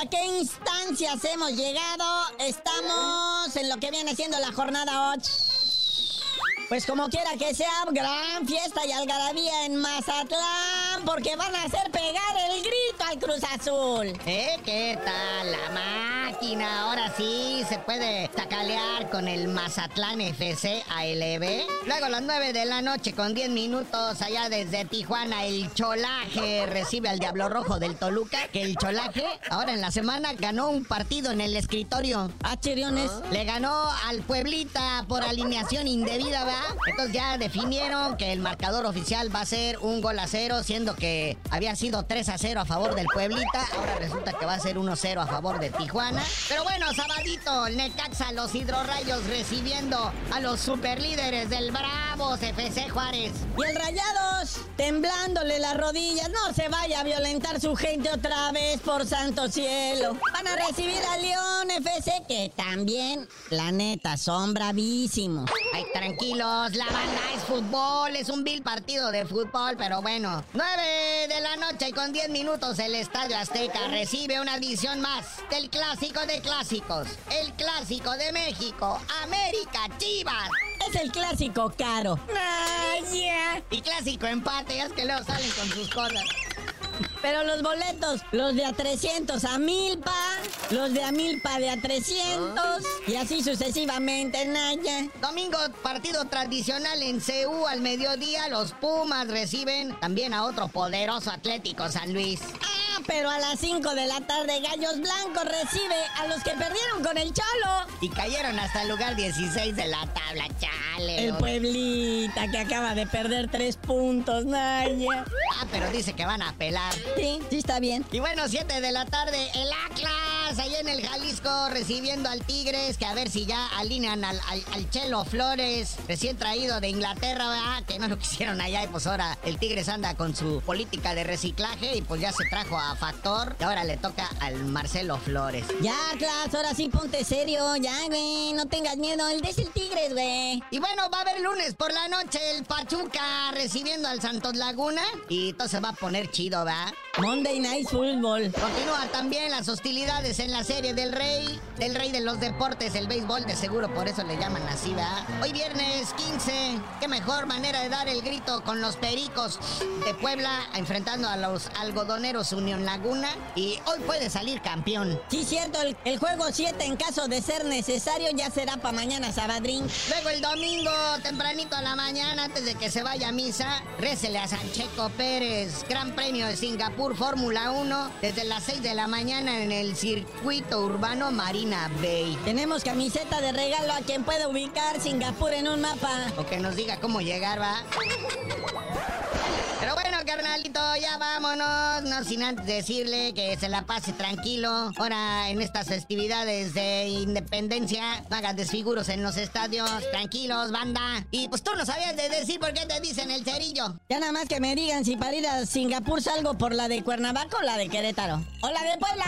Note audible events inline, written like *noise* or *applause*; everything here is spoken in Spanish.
a qué instancias hemos llegado. Estamos en lo que viene siendo la jornada 8. Pues como quiera que sea, gran fiesta y algarabía en Mazatlán, porque van a hacer pegar el grito al Cruz Azul. ¿Eh? ¿Qué tal? La máquina, ahora sí se puede tacalear con el Mazatlán FC ALB. Luego a las 9 de la noche con 10 minutos allá desde Tijuana, el Cholaje recibe al Diablo Rojo del Toluca, que el Cholaje ahora en la semana ganó un partido en el escritorio. Ah, chiriones. Le ganó al Pueblita por alineación indebida, ¿verdad? Entonces ya definieron que el marcador oficial va a ser un gol a cero, siendo que había sido 3 a 0 a favor del Pueblita. Ahora resulta que va a ser 1 a 0 a favor de Tijuana. Pero bueno, sabadito, el Necaxa, los hidrorrayos recibiendo a los superlíderes del Bravos FC Juárez. Y el Rayados, temblándole las rodillas, no se vaya a violentar su gente otra vez, por santo cielo. Van a recibir a León FC, que también, la neta, son bravísimos. Ay, tranquilos, la banda es fútbol, es un vil partido de fútbol, pero bueno. 9 de la noche y con 10 minutos el Estadio Azteca recibe una edición más del clásico de clásicos, el clásico de México, América Chivas. Es el clásico caro. Y clásico empate, es que luego salen con sus cosas. Pero los boletos, los de a 300 a Milpa, los de a Milpa de a 300 y así sucesivamente, Naya. Domingo, partido tradicional en CU al mediodía. Los Pumas reciben también a otro poderoso Atlético San Luis. Pero a las 5 de la tarde Gallos Blancos recibe a los que perdieron con el Cholo. Y cayeron hasta el lugar 16 de la tabla, chale. El Pueblita que acaba de perder 3 puntos, Naya. Ah, pero dice que van a pelar. Sí, sí está bien. Y bueno, 7 de la tarde, el Atlas, ahí en el Jalisco, recibiendo al Tigres, que a ver si ya alinean al, al, Chelo Flores, recién traído de Inglaterra, ¿verdad? que no lo *laughs* quisieron allá, y pues ahora el Tigres anda con su política de reciclaje, y pues ya se trajo a Factor, y ahora le toca al Marcelo Flores. Ya, Atlas, ahora sí ponte serio, ya, güey, no tengas miedo, el es el Tigres, güey. Y bueno, va a haber lunes por la noche el Pachuca recibiendo al Santos Laguna, y todo se va a poner chido, ¿va? Monday Night Football. Continúan también las hostilidades en la serie del Rey, del Rey de los Deportes, el béisbol de seguro, por eso le llaman así, ¿verdad? Hoy viernes 15, qué mejor manera de dar el grito con los Pericos de Puebla, enfrentando a los algodoneros Unión Laguna, y hoy puede salir campeón. Sí, cierto, el, juego 7 en caso de ser necesario ya será para mañana, Sabadrín. Luego el domingo, tempranito a la mañana, antes de que se vaya a misa, récele a Sancheco Pérez, Gran Premio de Singapur Fórmula 1 desde las 6 de la mañana en el circuito urbano Marina Bay. Tenemos camiseta de regalo a quien pueda ubicar Singapur en un mapa. O que nos diga cómo llegar, va. Pero bueno, carnalito, ya vámonos. No sin antes decirle que se la pase tranquilo. Ahora, en estas festividades de independencia, no hagan desfiguros en los estadios. Tranquilos, banda. Y pues tú no sabías de decir por qué te dicen el cerillo. Ya nada más que me digan si para ir a Singapur salgo por la de Cuernavaca o la de Querétaro. O la de Puebla.